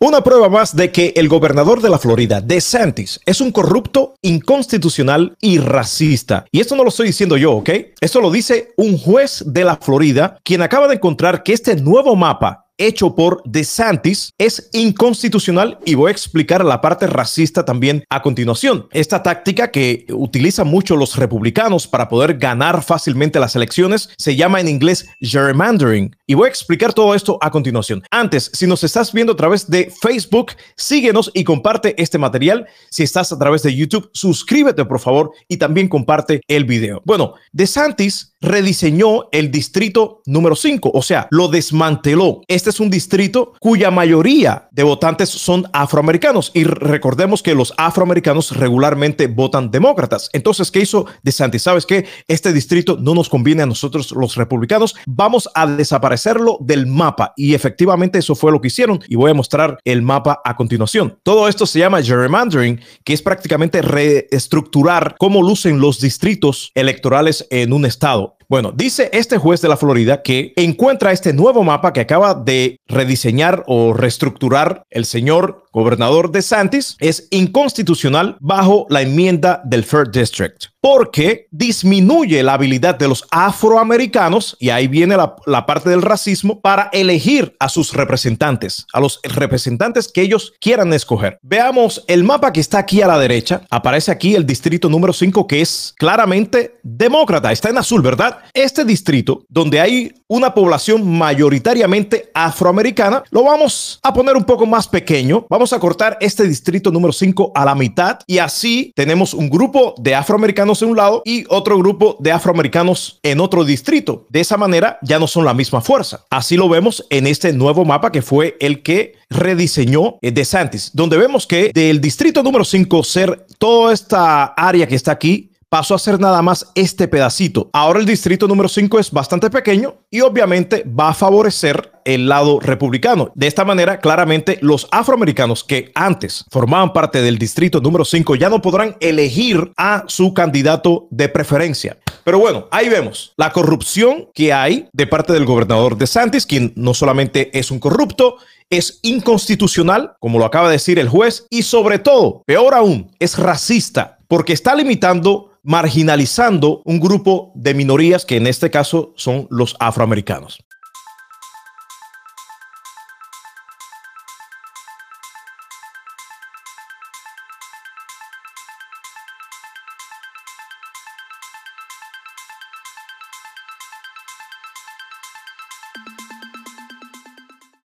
Una prueba más de que el gobernador de la Florida, DeSantis, es un corrupto, inconstitucional y racista. Y esto no lo estoy diciendo yo, ¿ok? Esto lo dice un juez de la Florida, quien acaba de encontrar que este nuevo mapa hecho por DeSantis es inconstitucional y voy a explicar la parte racista también a continuación. Esta táctica que utilizan mucho los republicanos para poder ganar fácilmente las elecciones se llama en inglés gerrymandering y voy a explicar todo esto a continuación. Antes, si nos estás viendo a través de Facebook, síguenos y comparte este material. Si estás a través de YouTube, suscríbete por favor y también comparte el video. Bueno, DeSantis rediseñó el distrito número 5, o sea, lo desmanteló. Este es un distrito cuya mayoría de votantes son afroamericanos y recordemos que los afroamericanos regularmente votan demócratas. Entonces, ¿qué hizo DeSantis? ¿Sabes qué? Este distrito no nos conviene a nosotros los republicanos. Vamos a desaparecerlo del mapa y efectivamente eso fue lo que hicieron y voy a mostrar el mapa a continuación. Todo esto se llama gerrymandering, que es prácticamente reestructurar cómo lucen los distritos electorales en un estado. Bueno, dice este juez de la Florida que encuentra este nuevo mapa que acaba de rediseñar o reestructurar el señor gobernador de Santis es inconstitucional bajo la enmienda del Third District porque disminuye la habilidad de los afroamericanos, y ahí viene la, la, parte del racismo, para elegir a sus representantes, a los representantes que ellos quieran escoger. Veamos el mapa que está aquí a la derecha. Aparece aquí el distrito número 5, que es claramente demócrata. Está en azul, ¿verdad? Este distrito, donde hay una población mayoritariamente afroamericana, lo vamos a poner un poco más pequeño. Vamos a cortar este distrito número 5 a la mitad y así tenemos un grupo de afroamericanos en un lado y otro grupo de afroamericanos en otro distrito. De esa manera ya no son la misma fuerza. Así lo vemos en este nuevo mapa que fue el que rediseñó eh, DeSantis, donde vemos que del distrito número 5 ser toda esta área que está aquí pasó a ser nada más este pedacito. Ahora el distrito número 5 es bastante pequeño y obviamente va a favorecer el lado republicano. De esta manera, claramente los afroamericanos que antes formaban parte del distrito número 5 ya no podrán elegir a su candidato de preferencia. Pero bueno, ahí vemos la corrupción que hay de parte del gobernador de Santis, quien no solamente es un corrupto, es inconstitucional, como lo acaba de decir el juez, y sobre todo, peor aún, es racista, porque está limitando marginalizando un grupo de minorías que en este caso son los afroamericanos.